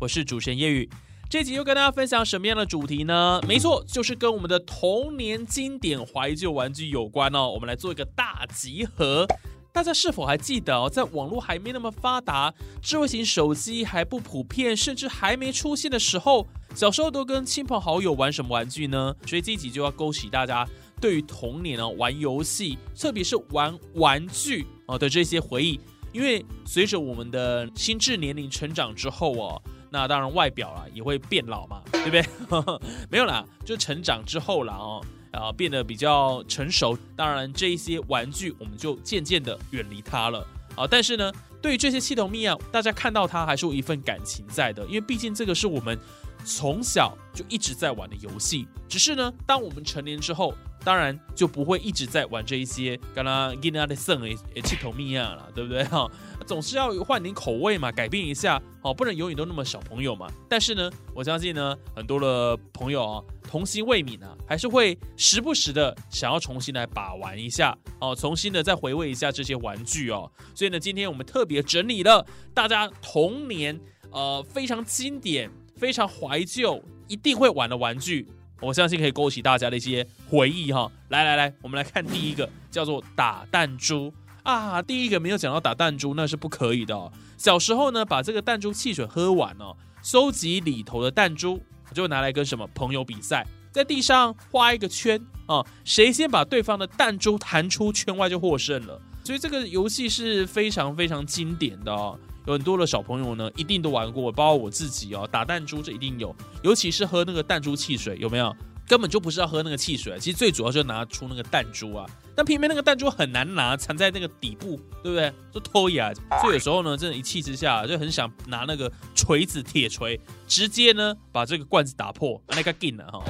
我是主持人叶宇。这集又跟大家分享什么样的主题呢？没错，就是跟我们的童年经典怀旧玩具有关哦。我们来做一个大集合。大家是否还记得哦，在网络还没那么发达，智慧型手机还不普遍，甚至还没出现的时候，小时候都跟亲朋好友玩什么玩具呢？所以这一集就要勾起大家对于童年哦玩游戏，特别是玩玩具哦的这些回忆。因为随着我们的心智年龄成长之后哦。那当然，外表啊也会变老嘛，对不对？没有啦，就成长之后了哦，啊，变得比较成熟。当然，这一些玩具我们就渐渐的远离它了啊。但是呢，对于这些系统密啊，大家看到它还是有一份感情在的，因为毕竟这个是我们从小就一直在玩的游戏。只是呢，当我们成年之后，当然就不会一直在玩这一些刚刚 g i n a 的圣诶系统密啊了，对不对哈？总是要换点口味嘛，改变一下哦，不能永远都那么小朋友嘛。但是呢，我相信呢，很多的朋友啊，童心未泯啊，还是会时不时的想要重新来把玩一下哦，重新的再回味一下这些玩具哦。所以呢，今天我们特别整理了大家童年呃非常经典、非常怀旧、一定会玩的玩具，我相信可以勾起大家的一些回忆哈。来来来，我们来看第一个，叫做打弹珠。啊，第一个没有讲到打弹珠，那是不可以的。小时候呢，把这个弹珠汽水喝完哦，收集里头的弹珠，就拿来跟什么朋友比赛，在地上画一个圈啊，谁先把对方的弹珠弹出圈外就获胜了。所以这个游戏是非常非常经典的哦，有很多的小朋友呢一定都玩过，包括我自己哦，打弹珠这一定有，尤其是喝那个弹珠汽水，有没有？根本就不是要喝那个汽水，其实最主要就是拿出那个弹珠啊。但偏偏那个弹珠很难拿，藏在那个底部，对不对？就偷呀。所以有时候呢，真的，一气之下就很想拿那个锤子、铁锤，直接呢把这个罐子打破，那个劲了哈。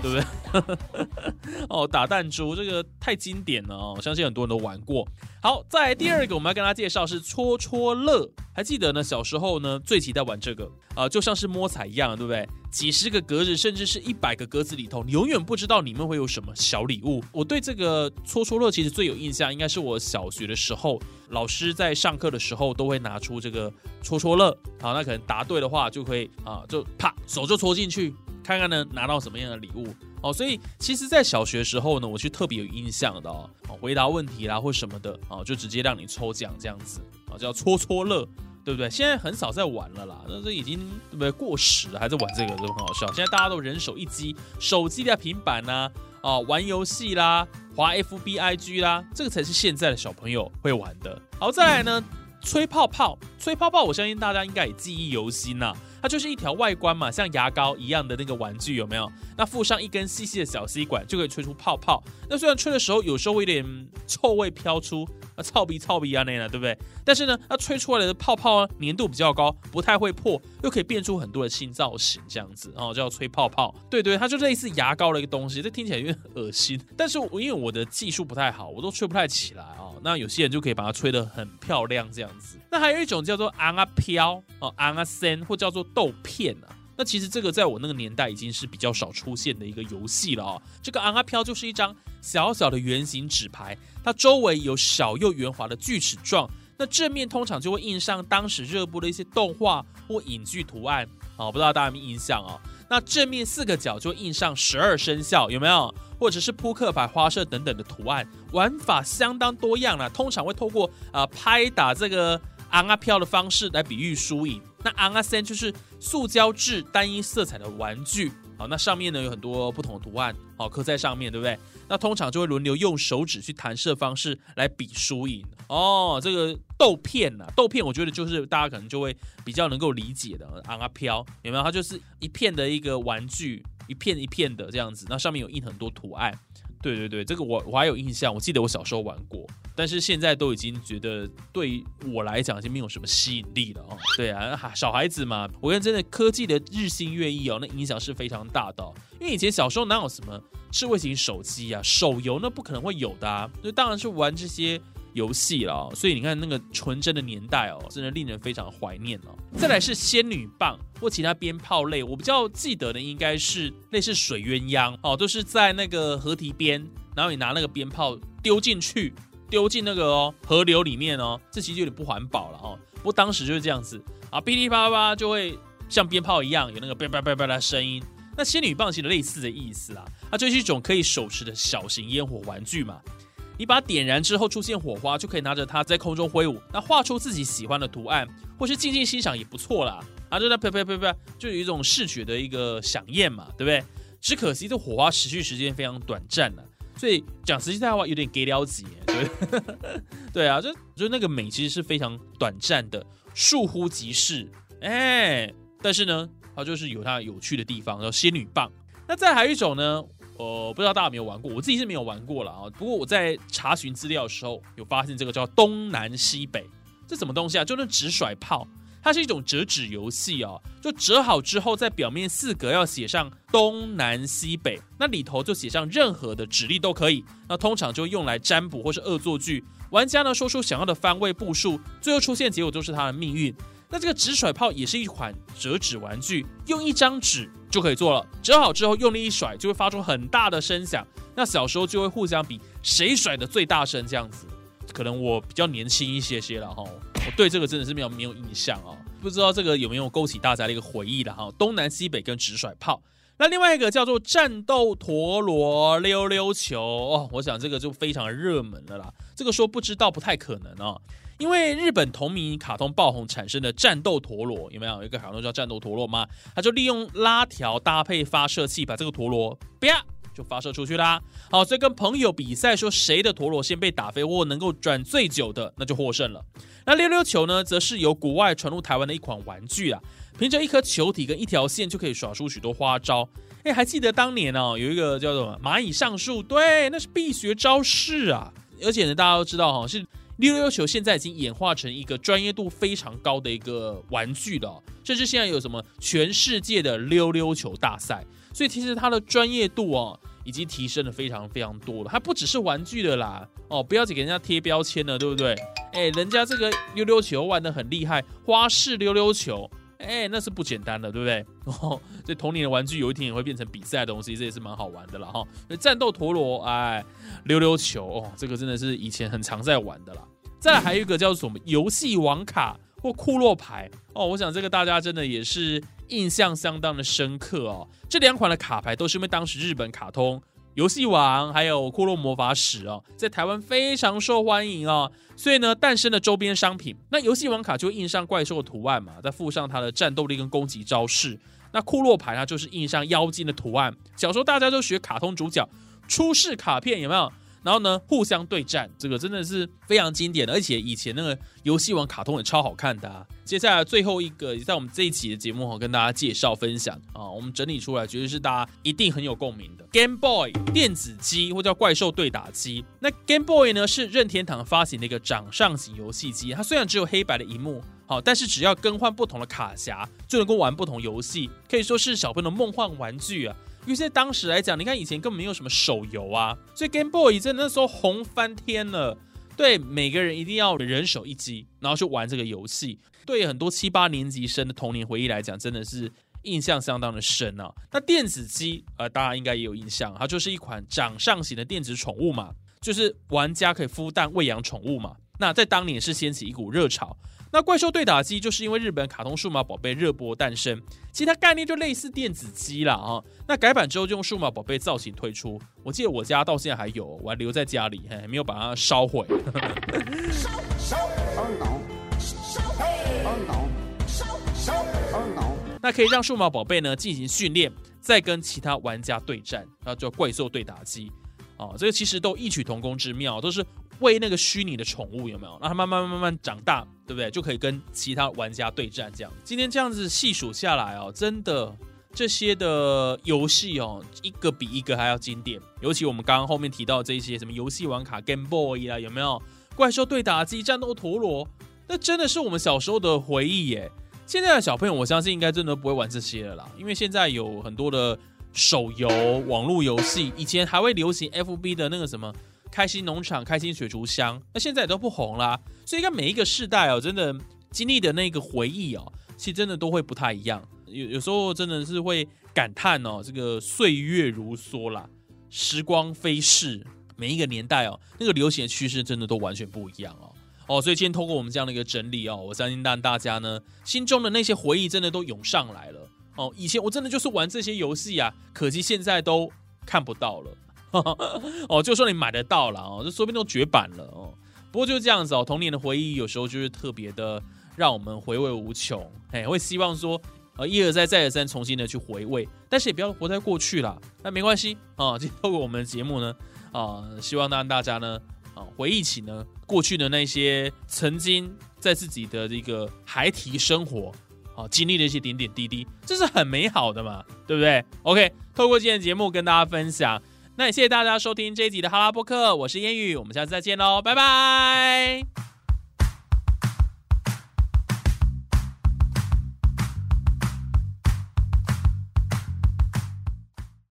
对不对？哦，打弹珠这个太经典了哦，相信很多人都玩过。好，在第二个，我们要跟大家介绍是戳戳乐。还记得呢？小时候呢，最期待玩这个啊，就像是摸彩一样，对不对？几十个格子，甚至是一百个格子里头，你永远不知道里面会有什么小礼物。我对这个戳戳乐其实最有印象，应该是我小学的时候，老师在上课的时候都会拿出这个戳戳乐。好，那可能答对的话，就可以啊，就啪手就戳进去，看看呢拿到什么样的礼物。哦，所以其实，在小学时候呢，我是特别有印象的哦。回答问题啦或什么的，哦，就直接让你抽奖这样子，啊，叫戳戳乐。对不对？现在很少在玩了啦，那这已经对不对过时了，还在玩这个都很好笑。现在大家都人手一机，手机的平板呐，啊，玩游戏啦，滑 F B I G 啦，这个才是现在的小朋友会玩的。好，再来呢，吹泡泡，吹泡泡，我相信大家应该也记忆犹新呐。它就是一条外观嘛，像牙膏一样的那个玩具，有没有？那附上一根细细的小吸管，就可以吹出泡泡。那虽然吹的时候有时候会有点臭味飘出，啊，臭鼻臭鼻啊那样，对不对？但是呢，它吹出来的泡泡啊粘度比较高，不太会破，又可以变出很多的新造型，这样子哦，叫吹泡泡。对对，它就类似牙膏的一个东西，这听起来有点恶心。但是我因为我的技术不太好，我都吹不太起来啊。那有些人就可以把它吹得很漂亮，这样子。那还有一种叫做昂啊飘哦，昂啊森，或叫做豆片啊。那其实这个在我那个年代已经是比较少出现的一个游戏了哦。这个昂啊飘就是一张小小的圆形纸牌，它周围有小又圆滑的锯齿状，那正面通常就会印上当时热播的一些动画或影剧图案哦，不知道大家有没有印象哦？那正面四个角就印上十二生肖，有没有？或者是扑克牌、花色等等的图案，玩法相当多样了。通常会透过呃拍打这个昂啊飘的方式来比喻输赢。那昂啊森就是塑胶制单一色彩的玩具，好，那上面呢有很多不同的图案，好刻在上面，对不对？那通常就会轮流用手指去弹射方式来比输赢。哦，这个豆片呐，豆片我觉得就是大家可能就会比较能够理解的昂啊飘，有没有？它就是一片的一个玩具。一片一片的这样子，那上面有印很多图案。对对对，这个我我还有印象，我记得我小时候玩过，但是现在都已经觉得对我来讲已经没有什么吸引力了哦。对啊，小孩子嘛，我跟真的科技的日新月异哦，那影响是非常大的。因为以前小时候哪有什么智慧型手机啊，手游那不可能会有的啊，那当然是玩这些。游戏了，所以你看那个纯真的年代哦，真的令人非常怀念哦。再来是仙女棒或其他鞭炮类，我比较记得的应该是类似水鸳鸯哦，就是在那个河堤边，然后你拿那个鞭炮丢进去，丢进那个哦河流里面哦，这其实有点不环保了哦。不过当时就是这样子啊，噼里啪啦就会像鞭炮一样有那个叭叭叭叭的声音。那仙女棒其实类似的意思啊，它就是一种可以手持的小型烟火玩具嘛。你把它点燃之后出现火花，就可以拿着它在空中挥舞，那画出自己喜欢的图案，或是静静欣赏也不错啦。啊，就那呸呸呸呸，就有一种视觉的一个响应嘛，对不对？只可惜这火花持续时间非常短暂啊，所以讲实际在话有点给了急，对 对啊，就就那个美其实是非常短暂的，倏忽即逝。哎，但是呢，它就是有它有趣的地方，叫仙女棒。那再还有一种呢？呃，不知道大家有没有玩过，我自己是没有玩过了啊。不过我在查询资料的时候，有发现这个叫东南西北，这什么东西啊？就那纸甩炮，它是一种折纸游戏哦。就折好之后，在表面四格要写上东南西北，那里头就写上任何的指令都可以。那通常就用来占卜或是恶作剧。玩家呢说出想要的方位步数，最后出现结果就是他的命运。那这个纸甩炮也是一款折纸玩具，用一张纸就可以做了。折好之后，用力一甩，就会发出很大的声响。那小时候就会互相比谁甩的最大声，这样子。可能我比较年轻一些些了哈，我对这个真的是没有没有印象啊，不知道这个有没有勾起大家的一个回忆的哈。东南西北跟直甩炮，那另外一个叫做战斗陀螺溜溜球哦，我想这个就非常热门了啦。这个说不知道不太可能哦。因为日本同名卡通爆红产生的战斗陀螺，有没有一个卡通叫战斗陀螺吗？他就利用拉条搭配发射器，把这个陀螺啪就发射出去啦。好，所以跟朋友比赛，说谁的陀螺先被打飞或能够转最久的，那就获胜了。那溜溜球呢，则是由国外传入台湾的一款玩具啊，凭着一颗球体跟一条线就可以耍出许多花招。哎，还记得当年哦，有一个叫做蚂蚁上树，对，那是必学招式啊。而且呢，大家都知道哈，是。溜溜球现在已经演化成一个专业度非常高的一个玩具了，甚至现在有什么全世界的溜溜球大赛，所以其实它的专业度哦，已经提升的非常非常多了。它不只是玩具的啦，哦，不要再给人家贴标签了，对不对？哎，人家这个溜溜球玩的很厉害，花式溜溜球。哎，那是不简单的，对不对？哦，这童年的玩具有一天也会变成比赛的东西，这也是蛮好玩的了哈。战斗陀螺，哎，溜溜球，哦，这个真的是以前很常在玩的啦。再来还有一个叫做什么游戏王卡或库洛牌哦，我想这个大家真的也是印象相当的深刻哦。这两款的卡牌都是因为当时日本卡通。游戏王还有库洛魔法使哦，在台湾非常受欢迎哦，所以呢，诞生了周边商品。那游戏王卡就印上怪兽的图案嘛，再附上它的战斗力跟攻击招式。那库洛牌呢，就是印上妖精的图案。小时候大家都学卡通主角出世卡片，有没有？然后呢，互相对战，这个真的是非常经典的，而且以前那个游戏王卡通也超好看的。接下来最后一个也，在我们这一期的节目哈，跟大家介绍分享啊，我们整理出来，绝对是大家一定很有共鸣的 Game Boy 电子机，或叫怪兽对打机。那 Game Boy 呢，是任天堂发行的一个掌上型游戏机，它虽然只有黑白的荧幕，好，但是只要更换不同的卡匣，就能够玩不同游戏，可以说是小朋友的梦幻玩具啊。因为在当时来讲，你看以前根本没有什么手游啊，所以 Game Boy 在那时候红翻天了。对，每个人一定要人手一机，然后去玩这个游戏。对很多七八年级生的童年回忆来讲，真的是印象相当的深啊。那电子机，呃，大家应该也有印象，它就是一款掌上型的电子宠物嘛，就是玩家可以孵蛋喂养宠物嘛。那在当年是掀起一股热潮。那怪兽对打机就是因为日本卡通数码宝贝热播诞生，其实它概念就类似电子机了啊。那改版之后就用数码宝贝造型推出，我记得我家到现在还有，我还留在家里，还没有把它烧毁。烧烧烧烧那可以让数码宝贝呢进行训练，再跟其他玩家对战，那叫怪兽对打机。哦，这个其实都异曲同工之妙，都是。喂那个虚拟的宠物有没有？让它慢慢慢慢长大，对不对？就可以跟其他玩家对战。这样，今天这样子细数下来哦，真的这些的游戏哦，一个比一个还要经典。尤其我们刚刚后面提到这些什么游戏玩卡、Game Boy 啊，有没有怪兽对打机、战斗陀螺？那真的是我们小时候的回忆耶。现在的小朋友，我相信应该真的不会玩这些了啦，因为现在有很多的手游、网络游戏，以前还会流行 FB 的那个什么开心农场、开心水族箱，那现在也都不红啦。所以，应该每一个世代哦，真的经历的那个回忆哦，其实真的都会不太一样。有有时候真的是会感叹哦，这个岁月如梭啦，时光飞逝，每一个年代哦，那个流行的趋势真的都完全不一样哦哦，所以今天通过我们这样的一个整理哦，我相信让大家呢心中的那些回忆真的都涌上来了哦。以前我真的就是玩这些游戏啊，可惜现在都看不到了 哦。就说你买得到了哦，这说不定都绝版了哦。不过就是这样子哦，童年的回忆有时候就是特别的让我们回味无穷，哎，会希望说。呃，一而再，再而三，重新的去回味，但是也不要活在过去啦。那没关系啊。就透过我们的节目呢，啊，希望让大家呢，啊，回忆起呢过去的那些曾经在自己的这个孩提生活啊经历的一些点点滴滴，这是很美好的嘛，对不对？OK，透过今天节目跟大家分享，那也谢谢大家收听这一集的哈拉波克，我是烟雨，我们下次再见喽，拜拜。